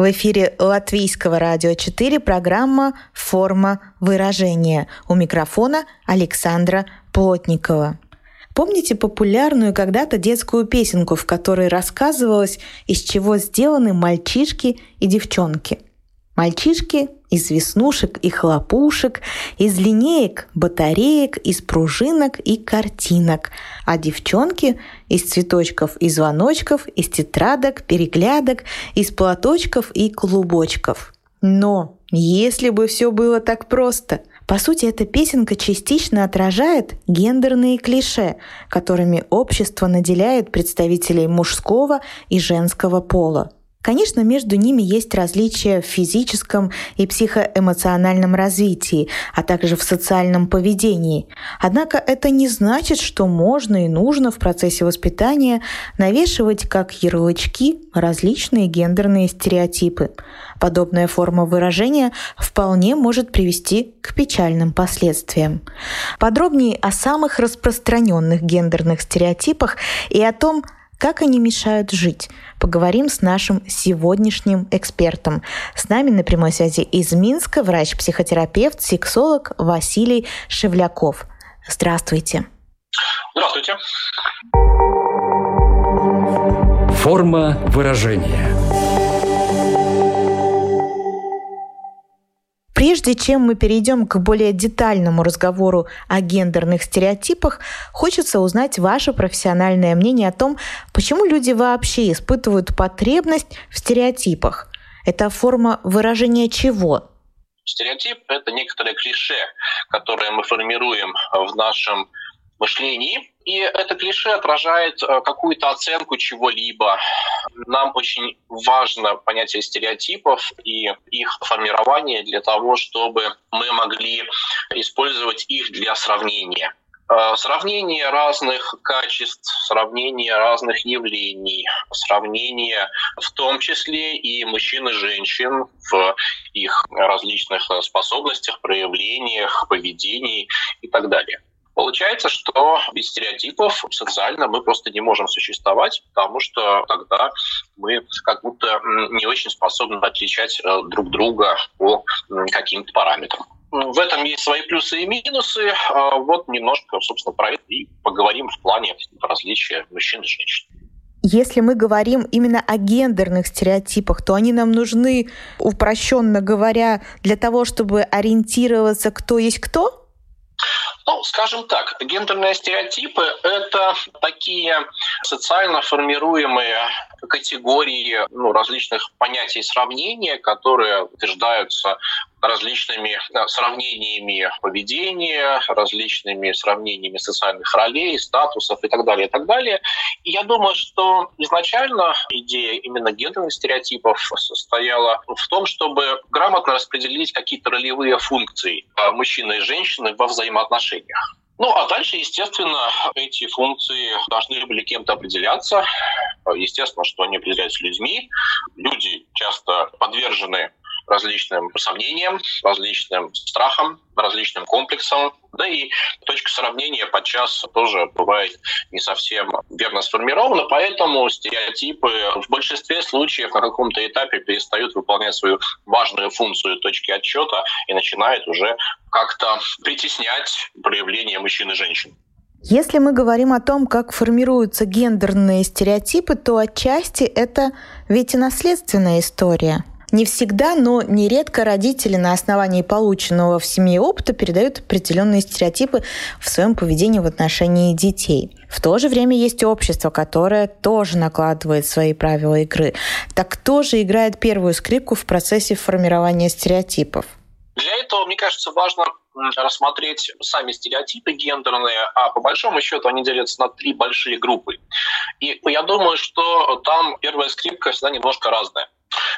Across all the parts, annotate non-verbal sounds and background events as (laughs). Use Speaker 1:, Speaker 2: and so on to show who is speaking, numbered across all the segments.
Speaker 1: В эфире Латвийского радио 4 программа «Форма выражения». У микрофона Александра Плотникова. Помните популярную когда-то детскую песенку, в которой рассказывалось, из чего сделаны мальчишки и девчонки? Мальчишки из веснушек и хлопушек, из линеек, батареек, из пружинок и картинок, а девчонки из цветочков и звоночков, из тетрадок, переглядок, из платочков и клубочков. Но если бы все было так просто, по сути, эта песенка частично отражает гендерные клише, которыми общество наделяет представителей мужского и женского пола. Конечно, между ними есть различия в физическом и психоэмоциональном развитии, а также в социальном поведении. Однако это не значит, что можно и нужно в процессе воспитания навешивать как ярлычки различные гендерные стереотипы. Подобная форма выражения вполне может привести к печальным последствиям. Подробнее о самых распространенных гендерных стереотипах и о том, как они мешают жить? Поговорим с нашим сегодняшним экспертом. С нами на прямой связи из Минска врач-психотерапевт, сексолог Василий Шевляков. Здравствуйте.
Speaker 2: Здравствуйте.
Speaker 3: Форма выражения.
Speaker 1: Прежде чем мы перейдем к более детальному разговору о гендерных стереотипах, хочется узнать ваше профессиональное мнение о том, почему люди вообще испытывают потребность в стереотипах. Это форма выражения чего?
Speaker 2: Стереотип – это некоторые клише, которые мы формируем в нашем мышлении. И это клише отражает э, какую-то оценку чего-либо. Нам очень важно понятие стереотипов и их формирование для того, чтобы мы могли использовать их для сравнения. Э, сравнение разных качеств, сравнение разных явлений, сравнение в том числе и мужчин и женщин в их различных способностях, проявлениях, поведении и так далее. Получается, что без стереотипов социально мы просто не можем существовать, потому что тогда мы как будто не очень способны отличать э, друг друга по каким-то параметрам. В этом есть свои плюсы и минусы. А вот немножко, собственно, про это и поговорим в плане различия мужчин и женщин.
Speaker 1: Если мы говорим именно о гендерных стереотипах, то они нам нужны, упрощенно говоря, для того, чтобы ориентироваться, кто есть кто?
Speaker 2: Ну, скажем так, гендерные стереотипы — это такие социально формируемые категории ну, различных понятий сравнения, которые утверждаются различными сравнениями поведения, различными сравнениями социальных ролей, статусов и так далее, и так далее. И я думаю, что изначально идея именно гендерных стереотипов состояла в том, чтобы грамотно распределить какие-то ролевые функции мужчины и женщины во взаимоотношениях. Ну, а дальше, естественно, эти функции должны были кем-то определяться. Естественно, что они определяются людьми. Люди часто подвержены различным сомнениям, различным страхам, различным комплексам. Да и точка сравнения подчас тоже бывает не совсем верно сформирована, поэтому стереотипы в большинстве случаев на каком-то этапе перестают выполнять свою важную функцию точки отчета и начинают уже как-то притеснять проявление мужчин и женщин.
Speaker 1: Если мы говорим о том, как формируются гендерные стереотипы, то отчасти это ведь и наследственная история. Не всегда, но нередко родители на основании полученного в семье опыта передают определенные стереотипы в своем поведении в отношении детей. В то же время есть общество, которое тоже накладывает свои правила игры. Так кто же играет первую скрипку в процессе формирования стереотипов?
Speaker 2: Для этого, мне кажется, важно рассмотреть сами стереотипы гендерные, а по большому счету они делятся на три большие группы. И я думаю, что там первая скрипка всегда немножко разная.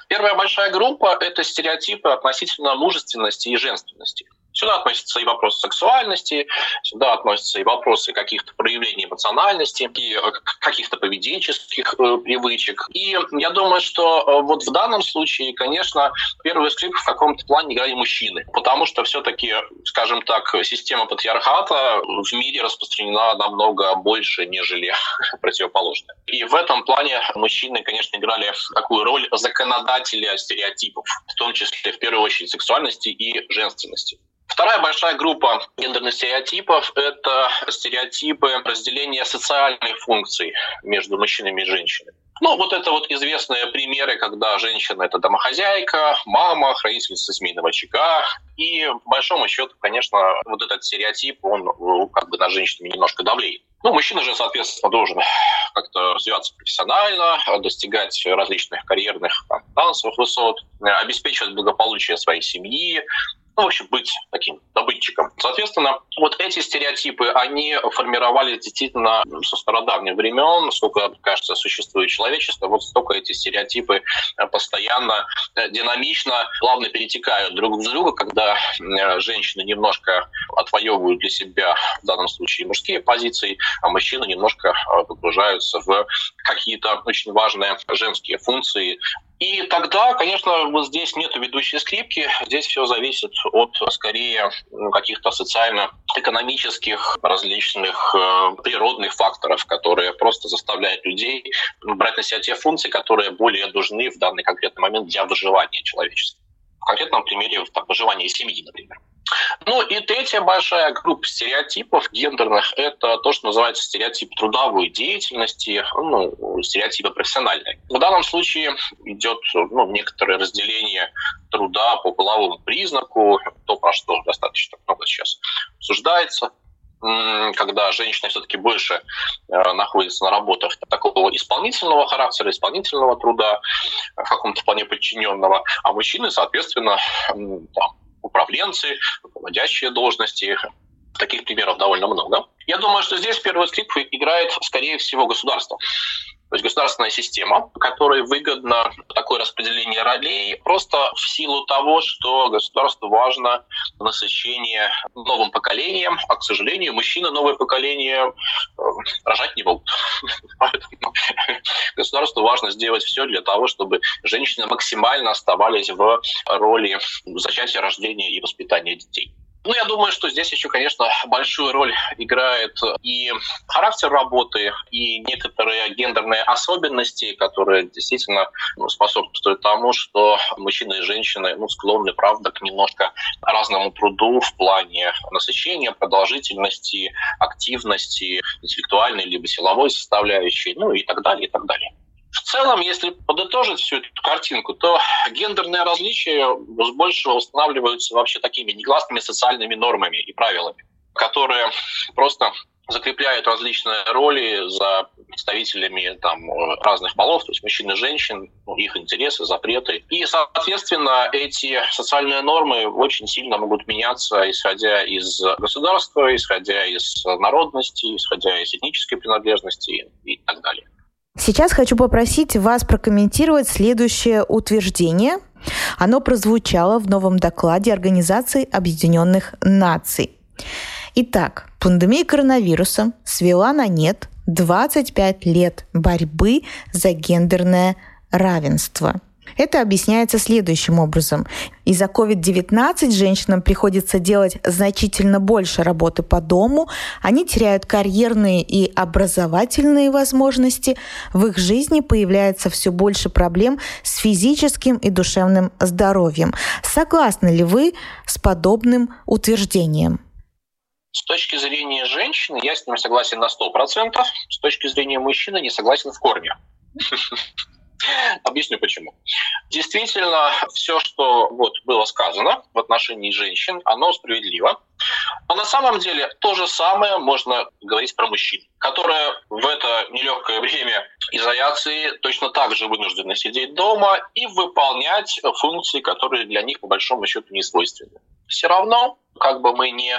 Speaker 2: Первая большая группа — это стереотипы относительно мужественности и женственности. Сюда относятся и вопросы сексуальности, сюда относятся и вопросы каких-то проявлений эмоциональности, и э, каких-то поведенческих э, привычек. И я думаю, что э, вот в данном случае, конечно, первую скрипку в каком-то плане играли мужчины, потому что все-таки, скажем так, система патриархата в мире распространена намного больше, нежели (laughs) противоположная. И в этом плане мужчины, конечно, играли такую роль законодателя стереотипов, в том числе, в первую очередь, сексуальности и женственности. Вторая большая группа гендерных стереотипов – это стереотипы разделения социальных функций между мужчинами и женщинами. Ну, вот это вот известные примеры, когда женщина – это домохозяйка, мама, хранительница семейного очага. И, по большому счету, конечно, вот этот стереотип, он как бы на женщину немножко давлеет. Ну, мужчина же, соответственно, должен как-то развиваться профессионально, достигать различных карьерных, там, высот, обеспечивать благополучие своей семьи, ну, в общем, быть таким добытчиком. Соответственно, вот эти стереотипы, они формировались действительно со стародавних времен, сколько, кажется, существует человечество, вот столько эти стереотипы э, постоянно, э, динамично, плавно перетекают друг в друга, когда э, женщины немножко отвоевывают для себя, в данном случае, мужские позиции, а мужчины немножко погружаются в какие-то очень важные женские функции, и тогда, конечно, вот здесь нет ведущей скрипки, здесь все зависит от, скорее, ну, каких-то социально-экономических различных э, природных факторов, которые просто заставляют людей брать на себя те функции, которые более нужны в данный конкретный момент для выживания человечества. В конкретном примере там, выживания семьи, например. Ну и третья большая группа стереотипов гендерных – это то, что называется стереотип трудовой деятельности, ну, стереотипы профессиональные. В данном случае идет ну, некоторое разделение труда по половому признаку, то, про что достаточно много сейчас обсуждается когда женщина все-таки больше э, находится на работах такого исполнительного характера, исполнительного труда, в каком-то плане подчиненного, а мужчины, соответственно, там, управленцы, руководящие должности. Таких примеров довольно много. Я думаю, что здесь первую скрипку играет, скорее всего, государство. То есть государственная система, которой выгодно такое распределение ролей просто в силу того, что государству важно насыщение новым поколением, а, к сожалению, мужчины новое поколение э, рожать не могут. (laughs) Государству важно сделать все для того, чтобы женщины максимально оставались в роли зачатия, рождения и воспитания детей. Ну, я думаю, что здесь еще, конечно, большую роль играет и характер работы, и некоторые гендерные особенности, которые действительно ну, способствуют тому, что мужчины и женщины ну, склонны, правда, к немножко разному труду в плане насыщения, продолжительности, активности, интеллектуальной либо силовой составляющей, ну и так далее, и так далее. В целом, если подытожить всю эту картинку, то гендерные различия с большего устанавливаются вообще такими негласными социальными нормами и правилами, которые просто закрепляют различные роли за представителями там, разных полов, то есть мужчин и женщин, ну, их интересы, запреты. И, соответственно, эти социальные нормы очень сильно могут меняться, исходя из государства, исходя из народности, исходя из этнической принадлежности и так далее.
Speaker 1: Сейчас хочу попросить вас прокомментировать следующее утверждение. Оно прозвучало в новом докладе Организации Объединенных Наций. Итак, пандемия коронавируса свела на нет 25 лет борьбы за гендерное равенство – это объясняется следующим образом. Из-за COVID-19 женщинам приходится делать значительно больше работы по дому, они теряют карьерные и образовательные возможности, в их жизни появляется все больше проблем с физическим и душевным здоровьем. Согласны ли вы с подобным утверждением?
Speaker 2: С точки зрения женщины я с ним согласен на 100%, с точки зрения мужчины не согласен в корне. (laughs) Объясню почему. Действительно, все, что вот было сказано в отношении женщин, оно справедливо. Но на самом деле то же самое можно говорить про мужчин, которые в это нелегкое время изоляции точно так же вынуждены сидеть дома и выполнять функции, которые для них по большому счету не свойственны. Все равно как бы мы не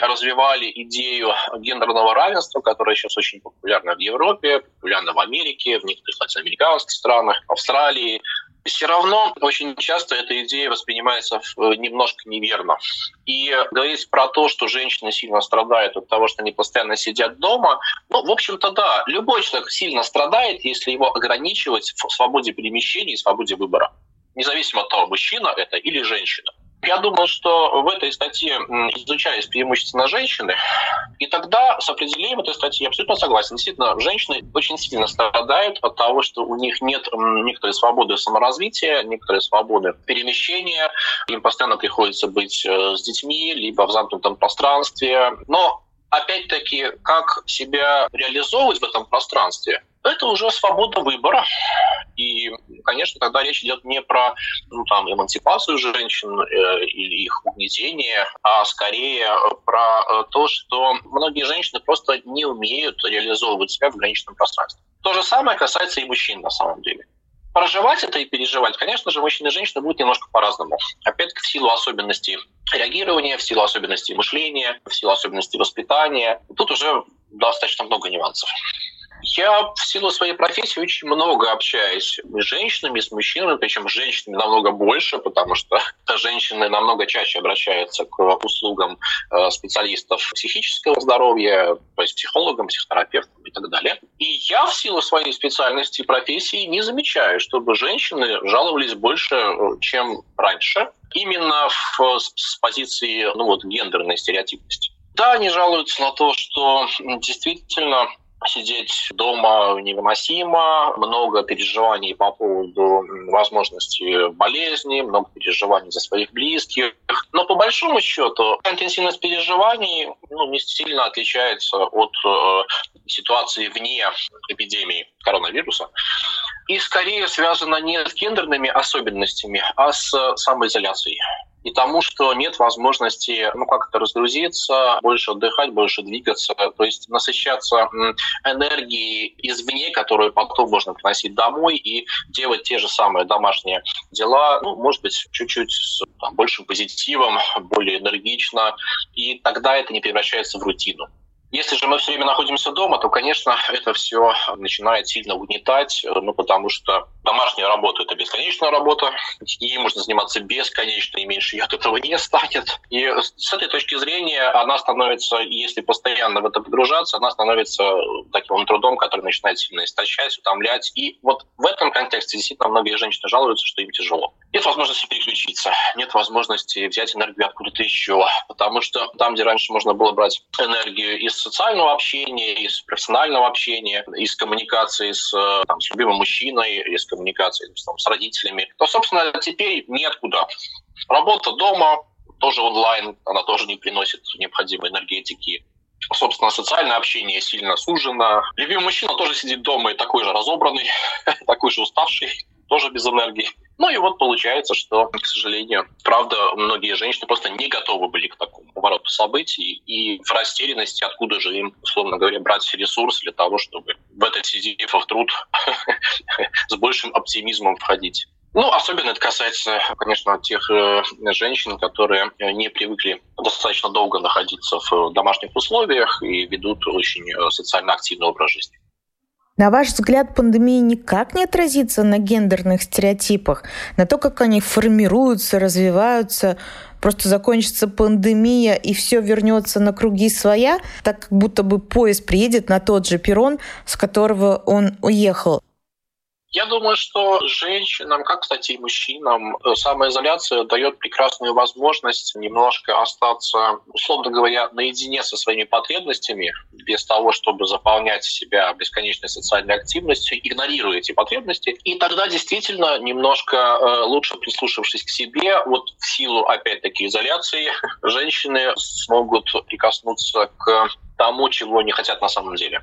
Speaker 2: развивали идею гендерного равенства, которая сейчас очень популярна в Европе, популярна в Америке, в некоторых латиноамериканских странах, Австралии, все равно очень часто эта идея воспринимается немножко неверно. И говорить про то, что женщины сильно страдают от того, что они постоянно сидят дома, ну, в общем-то, да, любой человек сильно страдает, если его ограничивать в свободе перемещения и свободе выбора. Независимо от того, мужчина это или женщина. Я думал, что в этой статье изучались преимущественно женщины, и тогда с определением этой статьи я абсолютно согласен. Действительно, женщины очень сильно страдают от того, что у них нет некоторой свободы саморазвития, некоторой свободы перемещения. Им постоянно приходится быть э, с детьми, либо в замкнутом пространстве. Но опять-таки, как себя реализовывать в этом пространстве, это уже свобода выбора. И, конечно, тогда речь идет не про ну, там, эмансипацию женщин э, или их угнетение, а скорее про э, то, что многие женщины просто не умеют реализовывать себя в ограниченном пространстве. То же самое касается и мужчин на самом деле. Проживать это и переживать, конечно же, мужчины и женщины будут немножко по-разному. Опять-таки в силу особенностей реагирования, в силу особенностей мышления, в силу особенностей воспитания. Тут уже достаточно много нюансов. Я в силу своей профессии очень много общаюсь с женщинами, с мужчинами, причем с женщинами намного больше, потому что (laughs) женщины намного чаще обращаются к услугам э, специалистов психического здоровья, то есть психологам, психотерапевтам и так далее. И я в силу своей специальности и профессии не замечаю, чтобы женщины жаловались больше, э, чем раньше, именно в, с позиции ну, вот, гендерной стереотипности. Да, они жалуются на то, что действительно сидеть дома невыносимо, много переживаний по поводу возможности болезни, много переживаний за своих близких. Но по большому счету интенсивность переживаний ну, не сильно отличается от э, ситуации вне эпидемии коронавируса. И скорее связана не с гендерными особенностями, а с самоизоляцией и тому, что нет возможности, ну, как-то разгрузиться, больше отдыхать, больше двигаться, то есть насыщаться энергией извне, которую потом можно приносить домой и делать те же самые домашние дела, ну, может быть, чуть-чуть с там, большим позитивом, (laughs) более энергично, и тогда это не превращается в рутину. Если же мы все время находимся дома, то, конечно, это все начинает сильно угнетать, ну, потому что домашняя работа — это бесконечная работа, ей можно заниматься бесконечно, и меньше ее от этого не станет. И с этой точки зрения она становится, если постоянно в это погружаться, она становится таким трудом, который начинает сильно истощать, утомлять. И вот в этом контексте действительно многие женщины жалуются, что им тяжело. Нет возможности переключиться, нет возможности взять энергию откуда-то еще, потому что там, где раньше можно было брать энергию из социального общения, из профессионального общения, из коммуникации с, там, с любимым мужчиной, из коммуникации там, с родителями, то, собственно, теперь неоткуда. Работа дома, тоже онлайн, она тоже не приносит необходимой энергетики. Собственно, социальное общение сильно сужено. Любимый мужчина тоже сидит дома и такой же разобранный, (laughs) такой же уставший, тоже без энергии. Ну и вот получается, что, к сожалению, правда, многие женщины просто не готовы были к такому повороту событий и в растерянности, откуда же им, условно говоря, брать ресурс для того, чтобы в этот сизифов труд (laughs) с большим оптимизмом входить. Ну, особенно это касается, конечно, тех э, женщин, которые не привыкли достаточно долго находиться в домашних условиях и ведут очень э, социально активный образ жизни.
Speaker 1: На ваш взгляд, пандемия никак не отразится на гендерных стереотипах, на то, как они формируются, развиваются? Просто закончится пандемия и все вернется на круги своя, так как будто бы поезд приедет на тот же перрон, с которого он уехал.
Speaker 2: Я думаю, что женщинам, как, кстати, и мужчинам, э, самоизоляция дает прекрасную возможность немножко остаться, условно говоря, наедине со своими потребностями, без того, чтобы заполнять себя бесконечной социальной активностью, игнорируя эти потребности. И тогда действительно немножко э, лучше прислушавшись к себе, вот в силу, опять-таки, изоляции, (laughs) женщины смогут прикоснуться к тому, чего они хотят на самом деле.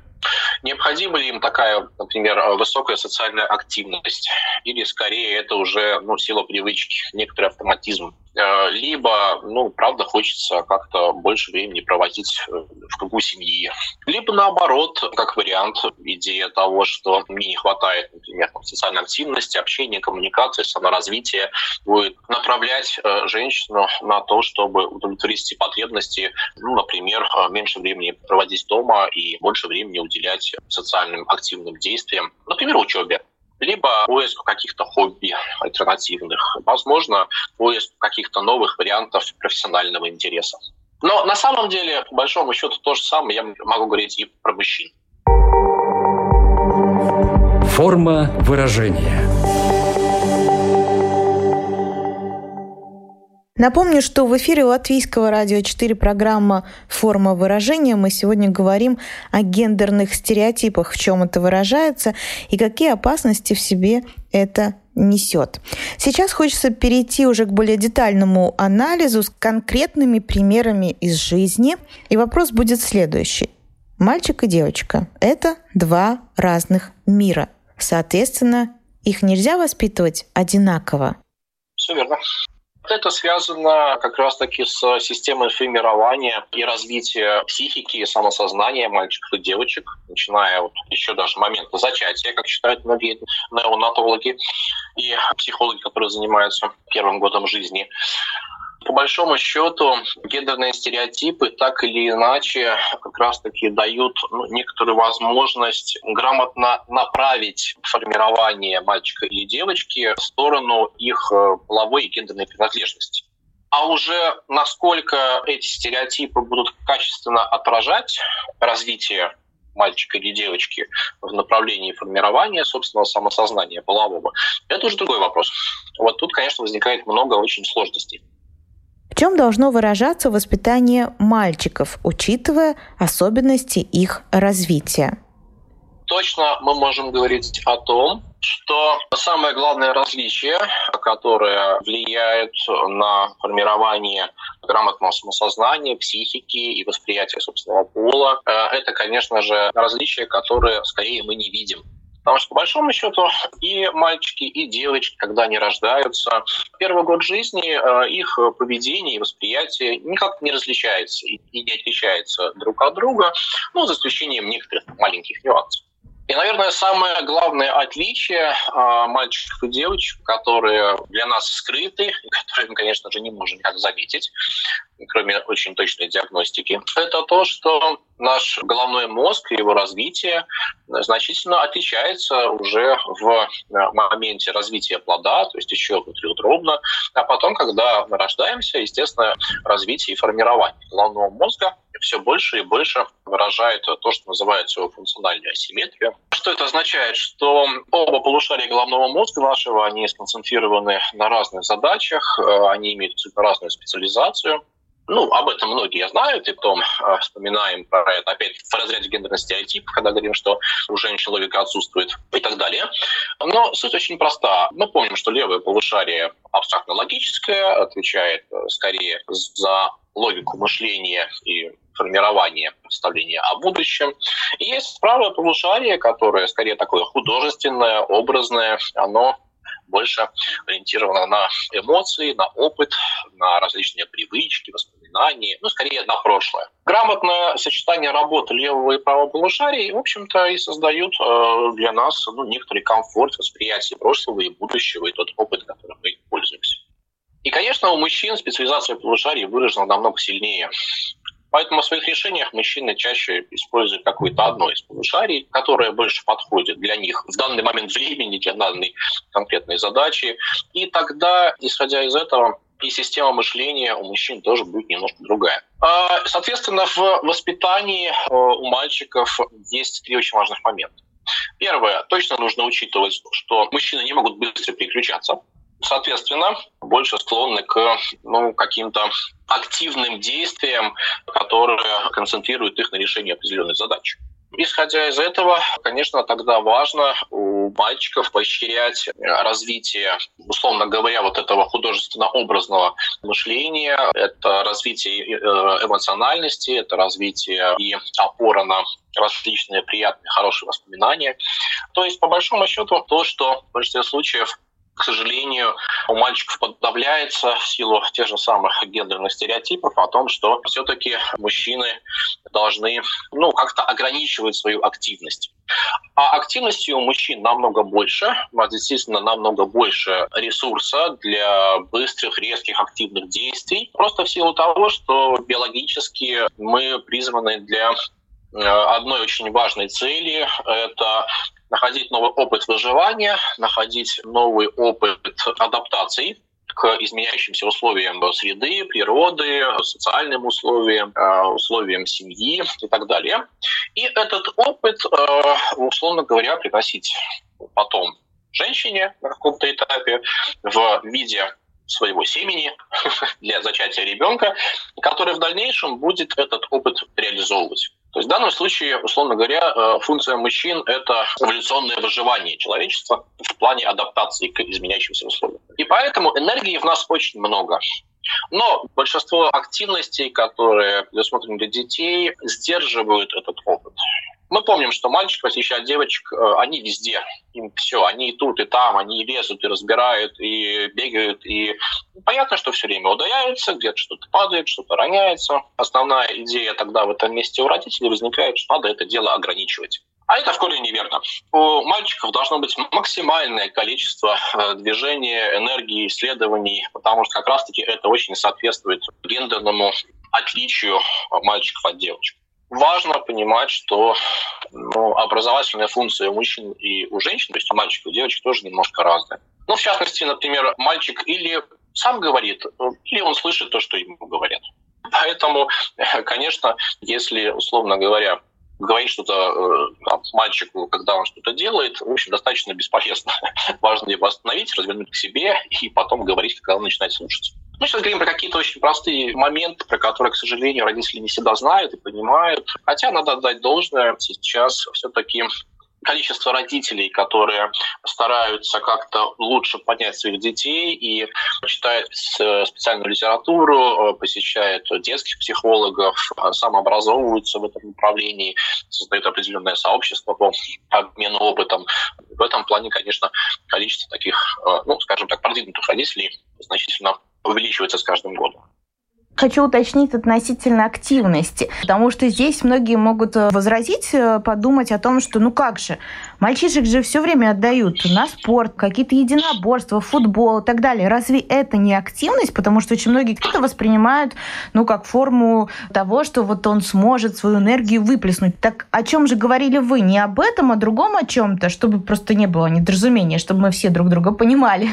Speaker 2: Необходима ли им такая, например, высокая социальная активность? Или скорее это уже ну, сила привычки, некоторый автоматизм? Э, либо, ну, правда, хочется как-то больше времени проводить э, в кругу семьи. Либо наоборот, как вариант, идея того, что мне не хватает, например, социальной активности, общения, коммуникации, саморазвития, будет направлять э, женщину на то, чтобы удовлетворить эти потребности, ну, например, меньше времени проводить дома и больше времени уделять социальным активным действиям, например, учебе либо поиск каких-то хобби альтернативных, возможно, поиск каких-то новых вариантов профессионального интереса. Но на самом деле, по большому счету, то же самое я могу говорить и про мужчин.
Speaker 3: Форма выражения.
Speaker 1: Напомню, что в эфире Латвийского радио 4 программа «Форма выражения». Мы сегодня говорим о гендерных стереотипах, в чем это выражается и какие опасности в себе это несет. Сейчас хочется перейти уже к более детальному анализу с конкретными примерами из жизни. И вопрос будет следующий. Мальчик и девочка – это два разных мира. Соответственно, их нельзя воспитывать одинаково.
Speaker 2: Все верно. Это связано как раз-таки с системой формирования и развития психики и самосознания мальчиков и девочек, начиная вот еще даже момента зачатия, как считают многие неонатологи и психологи, которые занимаются первым годом жизни. По большому счету, гендерные стереотипы так или иначе как раз-таки дают ну, некоторую возможность грамотно направить формирование мальчика или девочки в сторону их э, половой и гендерной принадлежности. А уже насколько эти стереотипы будут качественно отражать развитие мальчика или девочки в направлении формирования собственного самосознания полового, это уже другой вопрос. Вот тут, конечно, возникает много очень сложностей.
Speaker 1: Чем должно выражаться воспитание мальчиков, учитывая особенности их развития?
Speaker 2: Точно мы можем говорить о том, что самое главное различие, которое влияет на формирование грамотного самосознания, психики и восприятия собственного пола, э, это, конечно же, различия, которые скорее мы не видим Потому что, по большому счету, и мальчики, и девочки, когда они рождаются, первый год жизни э, их поведение и восприятие никак не различается и не отличается друг от друга, ну, за исключением некоторых маленьких нюансов. И, наверное, самое главное отличие э, мальчиков и девочек, которые для нас скрыты, (laughs) которые мы, конечно же, не можем никак заметить, кроме очень точной диагностики, это то, что наш головной мозг и его развитие значительно отличается уже в э, моменте развития плода, то есть еще внутриутробно, а потом, когда мы рождаемся, естественно, развитие и формирование головного мозга все больше и больше выражает то, что называется функциональная асимметрия. Что это означает? Что оба полушария головного мозга нашего, они сконцентрированы на разных задачах, э, они имеют разную специализацию, ну, об этом многие знают, и потом э, вспоминаем про это опять в разряде гендерных стереотипов, когда говорим, что у женщин логика отсутствует и так далее. Но суть очень проста. Мы помним, что левое полушарие абстрактно-логическое, отвечает э, скорее за логику мышления и формирования представления о будущем. И есть правое полушарие, которое скорее такое художественное, образное, оно больше ориентировано на эмоции, на опыт, на различные привычки, воспоминания, ну, скорее на прошлое. Грамотное сочетание работы левого и правого полушарий, в общем-то, и создают э, для нас ну, некоторый комфорт восприятия прошлого и будущего, и тот опыт, которым мы пользуемся. И, конечно, у мужчин специализация полушарий выражена намного сильнее. Поэтому в своих решениях мужчины чаще используют какое-то одно из полушарий, которое больше подходит для них в данный момент времени, для данной конкретной задачи. И тогда, исходя из этого, и система мышления у мужчин тоже будет немножко другая. А, соответственно, в воспитании э, у мальчиков есть три очень важных момента. Первое, точно нужно учитывать, что мужчины не могут быстро переключаться. Соответственно, больше склонны к ну, каким-то активным действиям, которые концентрируют их на решении определенной задачи. Исходя из этого, конечно, тогда важно у мальчиков поощрять развитие, условно говоря, вот этого художественно-образного мышления, это развитие э, эмоциональности, это развитие и опора на различные приятные, хорошие воспоминания. То есть, по большому счету, то, что в большинстве случаев к сожалению, у мальчиков подавляется в силу тех же самых гендерных стереотипов о том, что все-таки мужчины должны ну, как-то ограничивать свою активность. А активности у мужчин намного больше, естественно, намного больше ресурса для быстрых, резких, активных действий. Просто в силу того, что биологически мы призваны для э, одной очень важной цели – это находить новый опыт выживания, находить новый опыт адаптации к изменяющимся условиям среды, природы, социальным условиям, э, условиям семьи и так далее. И этот опыт, э, условно говоря, приносить потом женщине на каком-то этапе в виде своего семени (laughs) для зачатия ребенка, который в дальнейшем будет этот опыт реализовывать. То есть в данном случае, условно говоря, э, функция мужчин – это эволюционное выживание человечества в плане адаптации к изменяющимся условиям. И поэтому энергии в нас очень много. Но большинство активностей, которые предусмотрены для детей, сдерживают этот опыт. Мы помним, что мальчик посещает девочек, э, они везде. Им все, они и тут, и там, они и лезут, и разбирают, и бегают. И понятно, что все время ударяются, где-то что-то падает, что-то роняется. Основная идея тогда в этом месте у родителей возникает, что надо это дело ограничивать. А это в корне неверно. У мальчиков должно быть максимальное количество э, движения, энергии, исследований, потому что как раз-таки это очень соответствует гендерному отличию мальчиков от девочек важно понимать, что ну, образовательная функция у мужчин и у женщин, то есть у мальчиков и девочек, тоже немножко разная. Ну, в частности, например, мальчик или сам говорит, или он слышит то, что ему говорят. Поэтому, (laughs) конечно, если, условно говоря, говорить что-то э, мальчику, когда он что-то делает, в общем, достаточно бесполезно. (laughs) Важно его остановить, развернуть к себе и потом говорить, когда он начинает слушать. Мы сейчас говорим про какие-то очень простые моменты, про которые, к сожалению, родители не всегда знают и понимают. Хотя надо отдать должное, сейчас все-таки количество родителей, которые стараются как-то лучше понять своих детей и читают специальную литературу, посещают детских психологов, самообразовываются в этом направлении, создают определенное сообщество по обмену опытом. В этом плане, конечно, количество таких, ну, скажем так, продвинутых родителей значительно увеличивается с каждым годом.
Speaker 1: Хочу уточнить относительно активности, потому что здесь многие могут э, возразить, э, подумать о том, что ну как же, мальчишек же все время отдают на спорт, какие-то единоборства, футбол и так далее. Разве это не активность? Потому что очень многие это воспринимают ну как форму того, что вот он сможет свою энергию выплеснуть. Так о чем же говорили вы? Не об этом, а другом о чем-то, чтобы просто не было недоразумения, чтобы мы все друг друга понимали.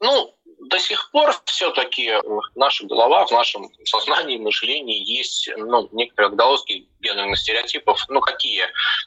Speaker 2: Ну, до сих пор все-таки в нашей голова, в нашем сознании, мышлении есть ну, некоторые отголоски гендерных стереотипов. Ну, какие?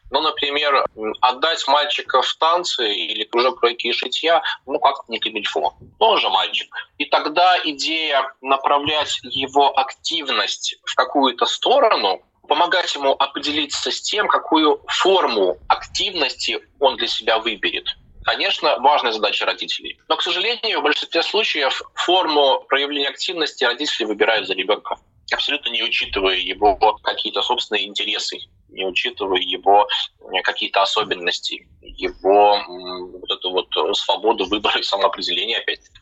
Speaker 2: Ну, например, отдать мальчика в танцы или кружок кройки и шитья, ну, как-то не камильфо. Тоже мальчик. И тогда идея направлять его активность в какую-то сторону, помогать ему определиться с тем, какую форму активности он для себя выберет – конечно, важная задача родителей. Но, к сожалению, в большинстве случаев форму проявления активности родители выбирают за ребенка, абсолютно не учитывая его какие-то собственные интересы, не учитывая его э, какие-то особенности, его вот эту вот свободу выбора и самоопределения опять-таки.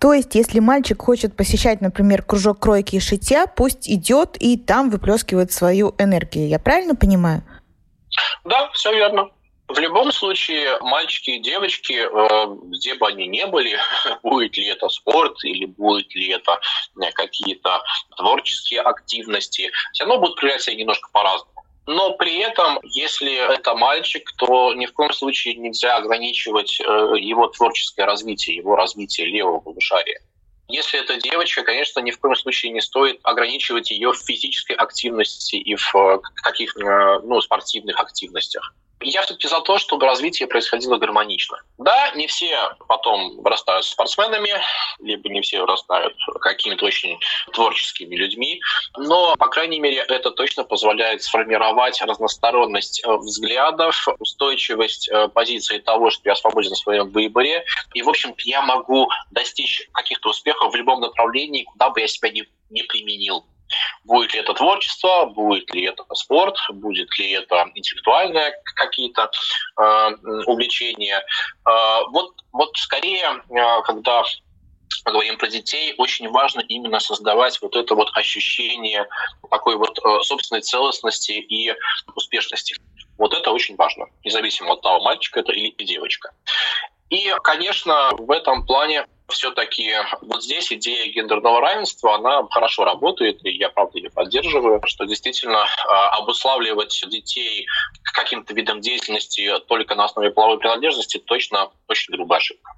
Speaker 1: То есть, если мальчик хочет посещать, например, кружок кройки и шитья, пусть идет и там выплескивает свою энергию. Я правильно понимаю?
Speaker 2: Да, все верно. В любом случае, мальчики и девочки, э, где бы они ни были, (laughs) будет ли это спорт или будет ли это э, какие-то творческие активности, все равно будут проявлять себя немножко по-разному. Но при этом, если это мальчик, то ни в коем случае нельзя ограничивать э, его творческое развитие, его развитие левого полушария. Если это девочка, конечно, ни в коем случае не стоит ограничивать ее в физической активности и в каких ну, спортивных активностях. Я все-таки за то, чтобы развитие происходило гармонично. Да, не все потом вырастают спортсменами, либо не все вырастают какими-то очень творческими людьми, но, по крайней мере, это точно позволяет сформировать разносторонность э, взглядов, устойчивость э, позиции того, что я свободен в своем выборе, и, в общем я могу достичь каких-то успехов в любом направлении, куда бы я себя не, не применил. Будет ли это творчество, будет ли это спорт, будет ли это интеллектуальные какие-то э, увлечения. Э, вот, вот скорее, э, когда мы говорим про детей, очень важно именно создавать вот это вот ощущение такой вот э, собственной целостности и успешности. Вот это очень важно, независимо от того, мальчик это или девочка. И, конечно, в этом плане все-таки вот здесь идея гендерного равенства, она хорошо работает, и я, правда, ее поддерживаю, что действительно а, обуславливать детей каким-то видом деятельности только на основе половой принадлежности точно очень грубая ошибка.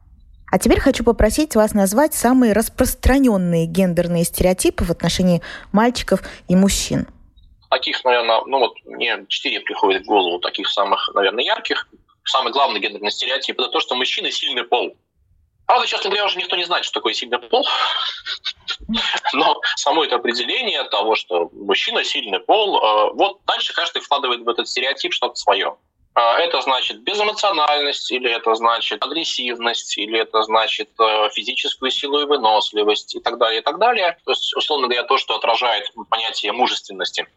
Speaker 1: А теперь хочу попросить вас назвать самые распространенные гендерные стереотипы в отношении мальчиков и мужчин.
Speaker 2: Таких, наверное, ну вот мне четыре приходят в голову, таких самых, наверное, ярких. Самый главный гендерный стереотип – это то, что мужчина – сильный пол. Правда, честно говоря, уже никто не знает, что такое сильный пол. (laughs) Но само это определение того, что мужчина – сильный пол, э, вот дальше каждый вкладывает в этот стереотип что-то свое. А, это значит безэмоциональность, или это значит агрессивность, или это значит э, физическую силу и выносливость, и так далее, и так далее. То есть, условно говоря, то, что отражает понятие мужественности.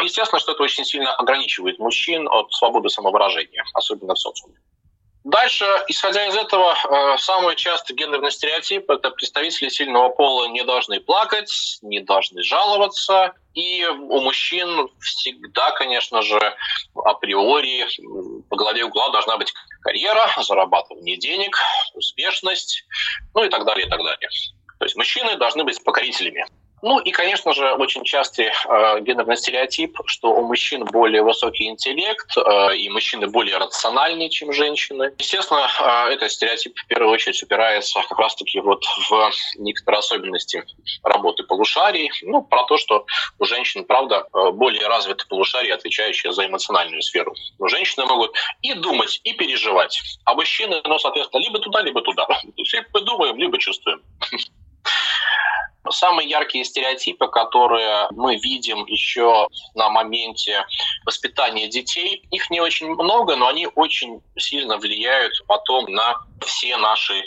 Speaker 2: Естественно, что это очень сильно ограничивает мужчин от свободы самовыражения, особенно в социуме. Дальше, исходя из этого, э, самый частый гендерный стереотип – это представители сильного пола не должны плакать, не должны жаловаться. И у мужчин всегда, конечно же, априори по голове угла должна быть карьера, зарабатывание денег, успешность, ну и так далее, и так далее. То есть мужчины должны быть покорителями. Ну и, конечно же, очень частый э, гендерный стереотип, что у мужчин более высокий интеллект, э, и мужчины более рациональнее, чем женщины. Естественно, э, этот стереотип в первую очередь упирается как раз-таки вот в некоторые особенности работы полушарий. Ну, про то, что у женщин, правда, э, более развиты полушария, отвечающие за эмоциональную сферу. Но женщины могут и думать, и переживать. А мужчины, ну, соответственно, либо туда, либо туда. (laughs) То есть либо думаем, либо чувствуем. (laughs) Самые яркие стереотипы, которые мы видим еще на моменте воспитания детей, их не очень много, но они очень сильно влияют потом на все наши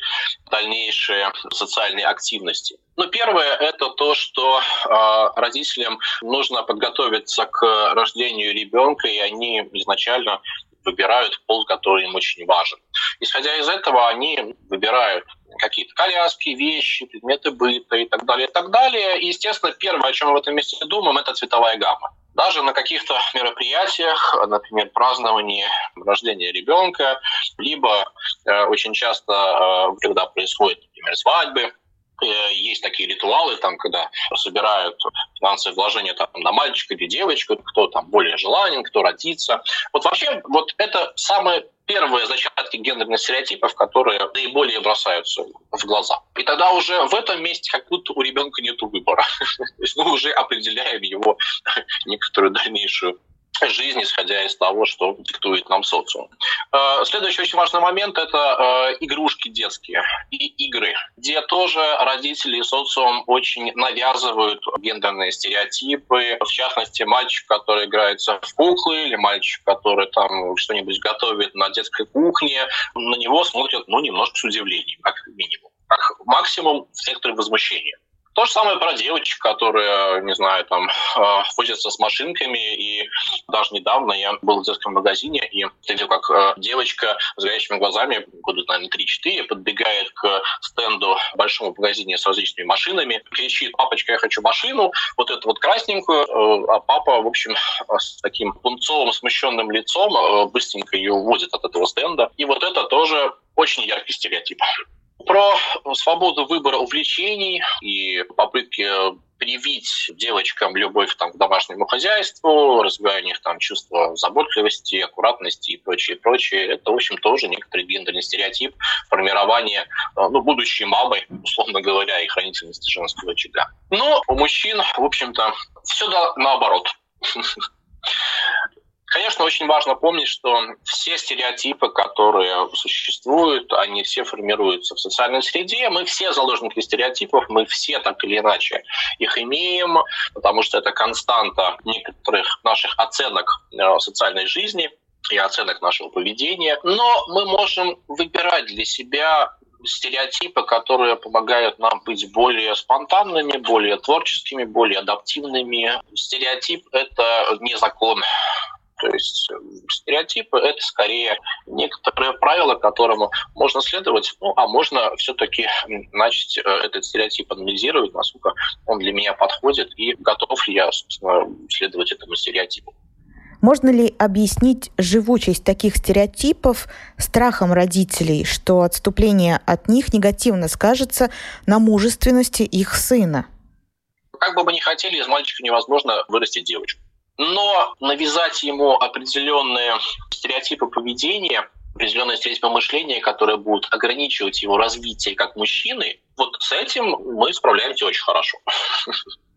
Speaker 2: дальнейшие социальные активности. Ну, первое – это то, что э, родителям нужно подготовиться к рождению ребенка, и они изначально выбирают пол, который им очень важен. Исходя из этого, они выбирают какие-то коляски, вещи, предметы быта и так далее, и так далее. И, естественно, первое, о чем мы в этом месте думаем, это цветовая гамма. Даже на каких-то мероприятиях, например, празднование рождения ребенка, либо э, очень часто, э, когда происходят, например, свадьбы, есть такие ритуалы, там, когда собирают финансовые вложения там, на мальчика или девочку, кто там более желанен, кто родится. Вот вообще вот это самые первые зачатки гендерных стереотипов, которые наиболее бросаются в глаза. И тогда уже в этом месте как будто у ребенка нет выбора. (laughs) То есть мы уже определяем его (laughs) некоторую дальнейшую жизнь, исходя из того, что диктует нам социум. Э, следующий очень важный момент – это э, игрушки детские и игры, где тоже родители и социум очень навязывают гендерные стереотипы. В частности, мальчик, который играется в куклы, или мальчик, который там что-нибудь готовит на детской кухне, на него смотрят ну, немножко с удивлением, как минимум. Как максимум в секторе возмущения. То же самое про девочек, которые, не знаю, там, э, возятся с машинками. И даже недавно я был в детском магазине и видел, как э, девочка с горящими глазами, года, наверное, 3-4, подбегает к стенду большому магазине с различными машинами, кричит, папочка, я хочу машину, вот эту вот красненькую, э, а папа, в общем, с таким пунцовым, смущенным лицом быстренько ее уводит от этого стенда. И вот это тоже очень яркий стереотип. Про свободу выбора увлечений и попытки привить девочкам любовь там, к домашнему хозяйству, развивая у них там чувство заботливости, аккуратности и прочее, прочее. Это, в общем, тоже некоторый гендерный стереотип формирования э, ну, будущей мамы, (laughs) условно говоря, и хранительности женского очага. Но у мужчин, в общем-то, все наоборот. (laughs) Конечно, очень важно помнить, что все стереотипы, которые существуют, они все формируются в социальной среде. Мы все заложники стереотипов, мы все так или иначе их имеем, потому что это константа некоторых наших оценок э, социальной жизни и оценок нашего поведения. Но мы можем выбирать для себя стереотипы, которые помогают нам быть более спонтанными, более творческими, более адаптивными. Стереотип – это не закон. То есть э, стереотипы – это скорее некоторые правила, которому можно следовать, ну, а можно все-таки начать э, этот стереотип анализировать, насколько он для меня подходит, и готов ли я, собственно, следовать этому стереотипу.
Speaker 1: Можно ли объяснить живучесть таких стереотипов страхом родителей, что отступление от них негативно скажется на мужественности их сына?
Speaker 2: Как бы мы ни хотели, из мальчика невозможно вырастить девочку. Но навязать ему определенные стереотипы поведения, определенные стереотипы мышления, которые будут ограничивать его развитие как мужчины, вот с этим мы справляемся очень хорошо. (laughs)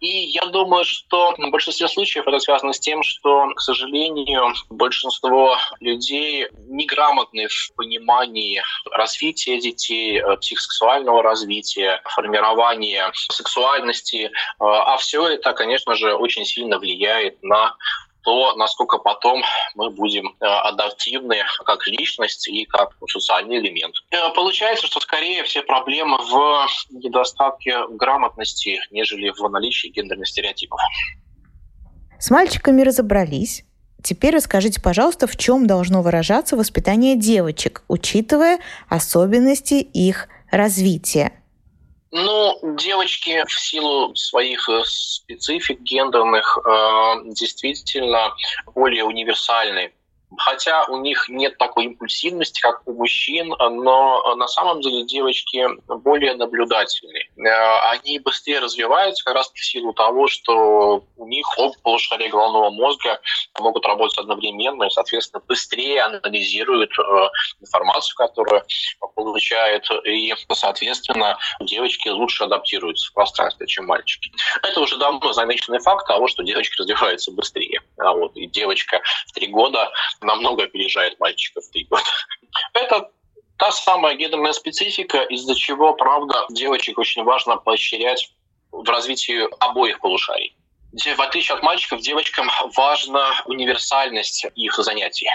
Speaker 2: И я думаю, что в большинстве случаев это связано с тем, что, к сожалению, большинство людей неграмотны в понимании развития детей, э, психосексуального развития, формирования сексуальности. Э, а все это, конечно же, очень сильно влияет на то насколько потом мы будем э, адаптивны как личность и как социальный элемент. Э, получается, что скорее все проблемы в недостатке грамотности, нежели в наличии гендерных стереотипов.
Speaker 1: С мальчиками разобрались. Теперь расскажите, пожалуйста, в чем должно выражаться воспитание девочек, учитывая особенности их развития.
Speaker 2: Ну, девочки в силу своих э, специфик гендерных э, действительно более универсальны Хотя у них нет такой импульсивности, как у мужчин, но на самом деле девочки более наблюдательны. Э, они быстрее развиваются как раз в силу того, что у них оба полушария головного мозга могут работать одновременно и, соответственно, быстрее анализируют э, информацию, которую получают, и, соответственно, девочки лучше адаптируются в пространстве, чем мальчики. Это уже давно замеченный факт того, что девочки развиваются быстрее. А вот, и девочка в три года намного опережает мальчиков в три года. (laughs) Это та самая гендерная специфика, из-за чего, правда, девочек очень важно поощрять в развитии обоих полушарий. В отличие от мальчиков, девочкам важна универсальность их занятий.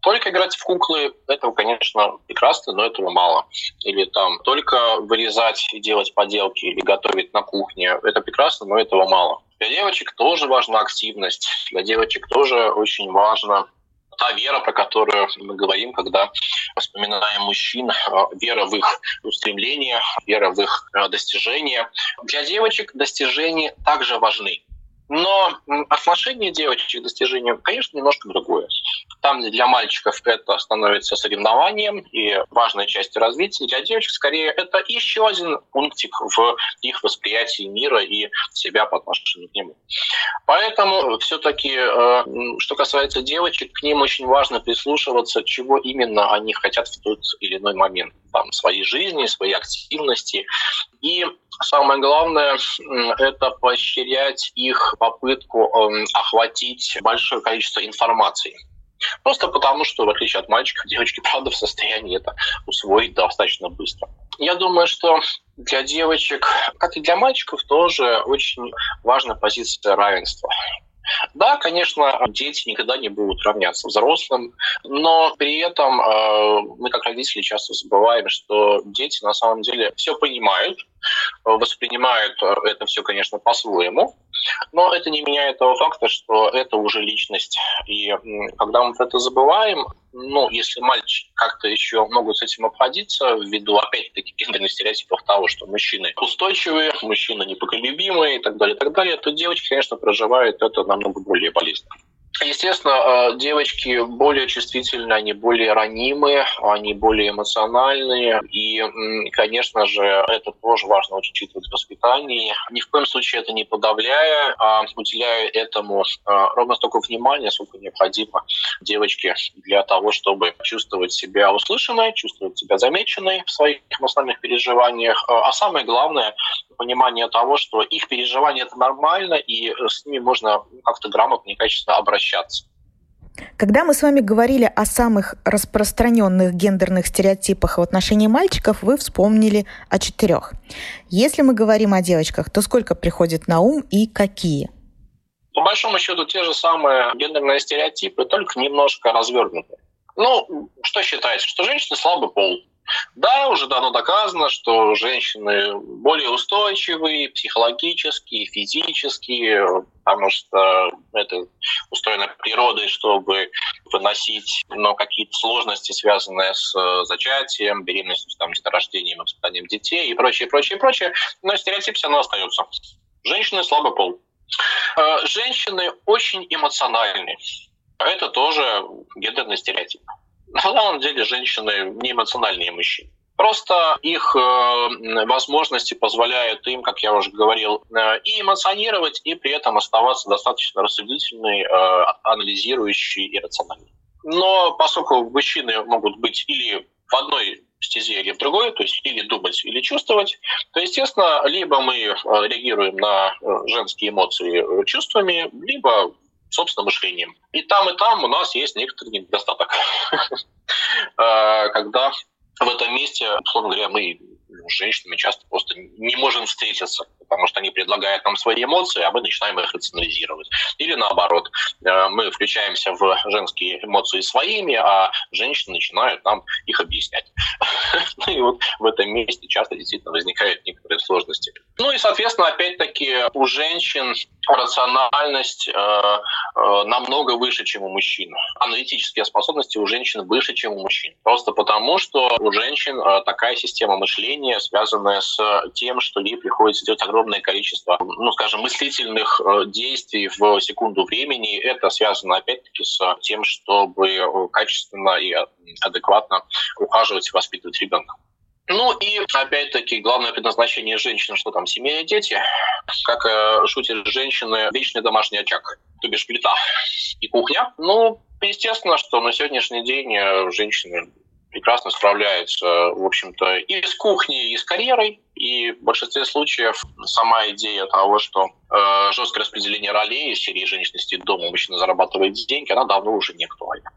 Speaker 2: Только играть в куклы, этого, конечно, прекрасно, но этого мало. Или там только вырезать и делать поделки, или готовить на кухне, это прекрасно, но этого мало. Для девочек тоже важна активность, для девочек тоже очень важно та вера, про которую мы говорим, когда вспоминаем мужчин, а, вера в их устремления, вера в их а, достижения. Для девочек достижения также важны. Но отношение девочек к достижениям, конечно, немножко другое. Там для мальчиков это становится соревнованием и важной частью развития. Для девочек скорее это еще один пунктик в их восприятии мира и себя по отношению к нему. Поэтому все-таки, э, что касается девочек, к ним очень важно прислушиваться, чего именно они хотят в тот или иной момент там, своей жизни, своей активности. И самое главное – это поощрять их попытку эм, охватить большое количество информации. Просто потому, что, в отличие от мальчиков, девочки, (laughs) правда, в состоянии это усвоить достаточно быстро. Я думаю, что для девочек, как и для мальчиков, тоже очень важна позиция равенства. Да, конечно, дети никогда не будут равняться взрослым, но при этом э, мы как родители часто забываем, что дети на самом деле все понимают, воспринимают это все, конечно, по-своему, но это не меняет того факта, что это уже личность. И когда мы это забываем, ну, если мальчики как-то еще могут с этим обходиться, ввиду, опять-таки, гендерных стереотипов того, что мужчины устойчивые, мужчины непоколебимые и так далее, и так далее, то девочки, конечно, проживают это намного более болезненно. Естественно, э, девочки более чувствительны, они более ранимые, они более эмоциональные. И, конечно же, это тоже важно учитывать в воспитании. Ни в коем случае это не подавляя, а уделяя этому э, ровно столько внимания, сколько необходимо девочке для того, чтобы чувствовать себя услышанной, чувствовать себя замеченной в своих эмоциональных переживаниях. Э, а самое главное, понимание того, что их переживания это нормально, и с ними можно как-то грамотно и качественно обращаться.
Speaker 1: Когда мы с вами говорили о самых распространенных гендерных стереотипах в отношении мальчиков, вы вспомнили о четырех. Если мы говорим о девочках, то сколько приходит на ум и какие?
Speaker 2: По большому счету те же самые гендерные стереотипы, только немножко развернуты. Ну, что считается? Что женщины слабый пол. Да, уже давно доказано, что женщины более устойчивые психологически, физически, потому что это устроено природой, чтобы выносить но какие-то сложности, связанные с э, зачатием, беременностью, там, деторождением, воспитанием детей и прочее, прочее, прочее. Но стереотип все равно остается. Женщины слабый пол. Э, женщины очень эмоциональны. Это тоже гендерный стереотип. На самом деле женщины не эмоциональнее мужчин. Просто их э, возможности позволяют им, как я уже говорил, э, и эмоционировать, и при этом оставаться достаточно рассудительной, э, анализирующей и рациональной. Но поскольку мужчины могут быть или в одной стезе или в другой, то есть или думать, или чувствовать, то, естественно, либо мы реагируем на женские эмоции чувствами, либо собственно, мышлением. И там, и там у нас есть некоторый недостаток. (laughs) Когда в этом месте, условно говоря, мы с женщинами часто просто не можем встретиться, потому что они предлагают нам свои эмоции, а мы начинаем их рационализировать. Или наоборот, э, мы включаемся в женские эмоции своими, а женщины начинают нам их объяснять. (laughs) Ну и вот в этом месте часто действительно возникают некоторые сложности. Ну и, соответственно, опять-таки у женщин рациональность э, э, намного выше, чем у мужчин. Аналитические способности у женщин выше, чем у мужчин. Просто потому, что у женщин такая система мышления, связанная с тем, что ей приходится делать огромное количество, ну, скажем, мыслительных э, действий в секунду времени. Это связано, опять-таки, с тем, чтобы э, качественно и адекватно ухаживать и воспитывать ребенка. Ну и, опять-таки, главное предназначение женщины, что там, семья и дети. Как э, шутят женщины, вечный домашний очаг, то бишь плита и кухня. Ну, естественно, что на сегодняшний день э, женщины прекрасно справляются, в общем-то, и с кухней, и с карьерой. И в большинстве случаев сама идея того, что э, жесткое распределение ролей из серии «Женщина сидит дома, мужчина зарабатывает деньги», она давно уже не актуальна.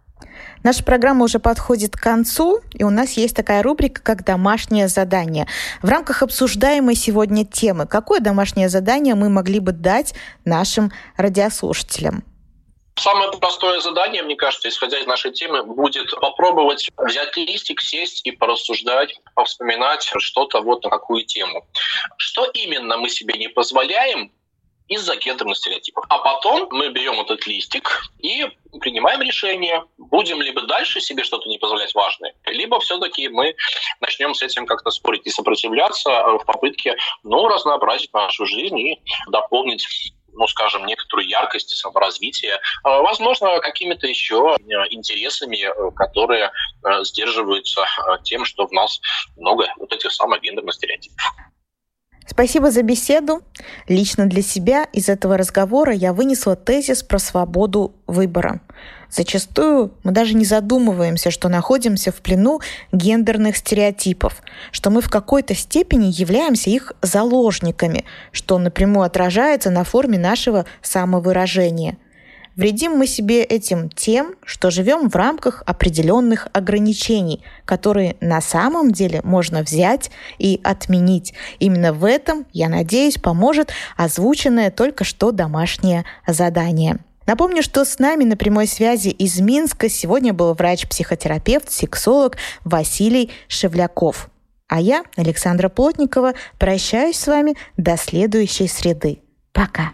Speaker 1: Наша программа уже подходит к концу, и у нас есть такая рубрика, как «Домашнее задание». В рамках обсуждаемой сегодня темы, какое домашнее задание мы могли бы дать нашим радиослушателям?
Speaker 2: Самое простое задание, мне кажется, исходя из нашей темы, будет попробовать взять листик, сесть и порассуждать, повспоминать что-то вот на какую тему. Что именно мы себе не позволяем из-за гендерных стереотипов. А потом мы берем этот листик и принимаем решение, будем либо дальше себе что-то не позволять важное, либо все-таки мы начнем с этим как-то спорить и сопротивляться в попытке ну, разнообразить нашу жизнь и дополнить ну, скажем, некоторую яркость и саморазвитие, а, возможно, какими-то еще э, интересами, э, которые э, сдерживаются тем, что в нас много вот этих самых гендерных стереотипов.
Speaker 1: Спасибо за беседу. Лично для себя из этого разговора я вынесла тезис про свободу выбора. Зачастую мы даже не задумываемся, что находимся в плену гендерных стереотипов, что мы в какой-то степени являемся их заложниками, что напрямую отражается на форме нашего самовыражения – Вредим мы себе этим тем, что живем в рамках определенных ограничений, которые на самом деле можно взять и отменить. Именно в этом, я надеюсь, поможет озвученное только что домашнее задание. Напомню, что с нами на прямой связи из Минска сегодня был врач-психотерапевт, сексолог Василий Шевляков. А я, Александра Плотникова, прощаюсь с вами до следующей среды. Пока.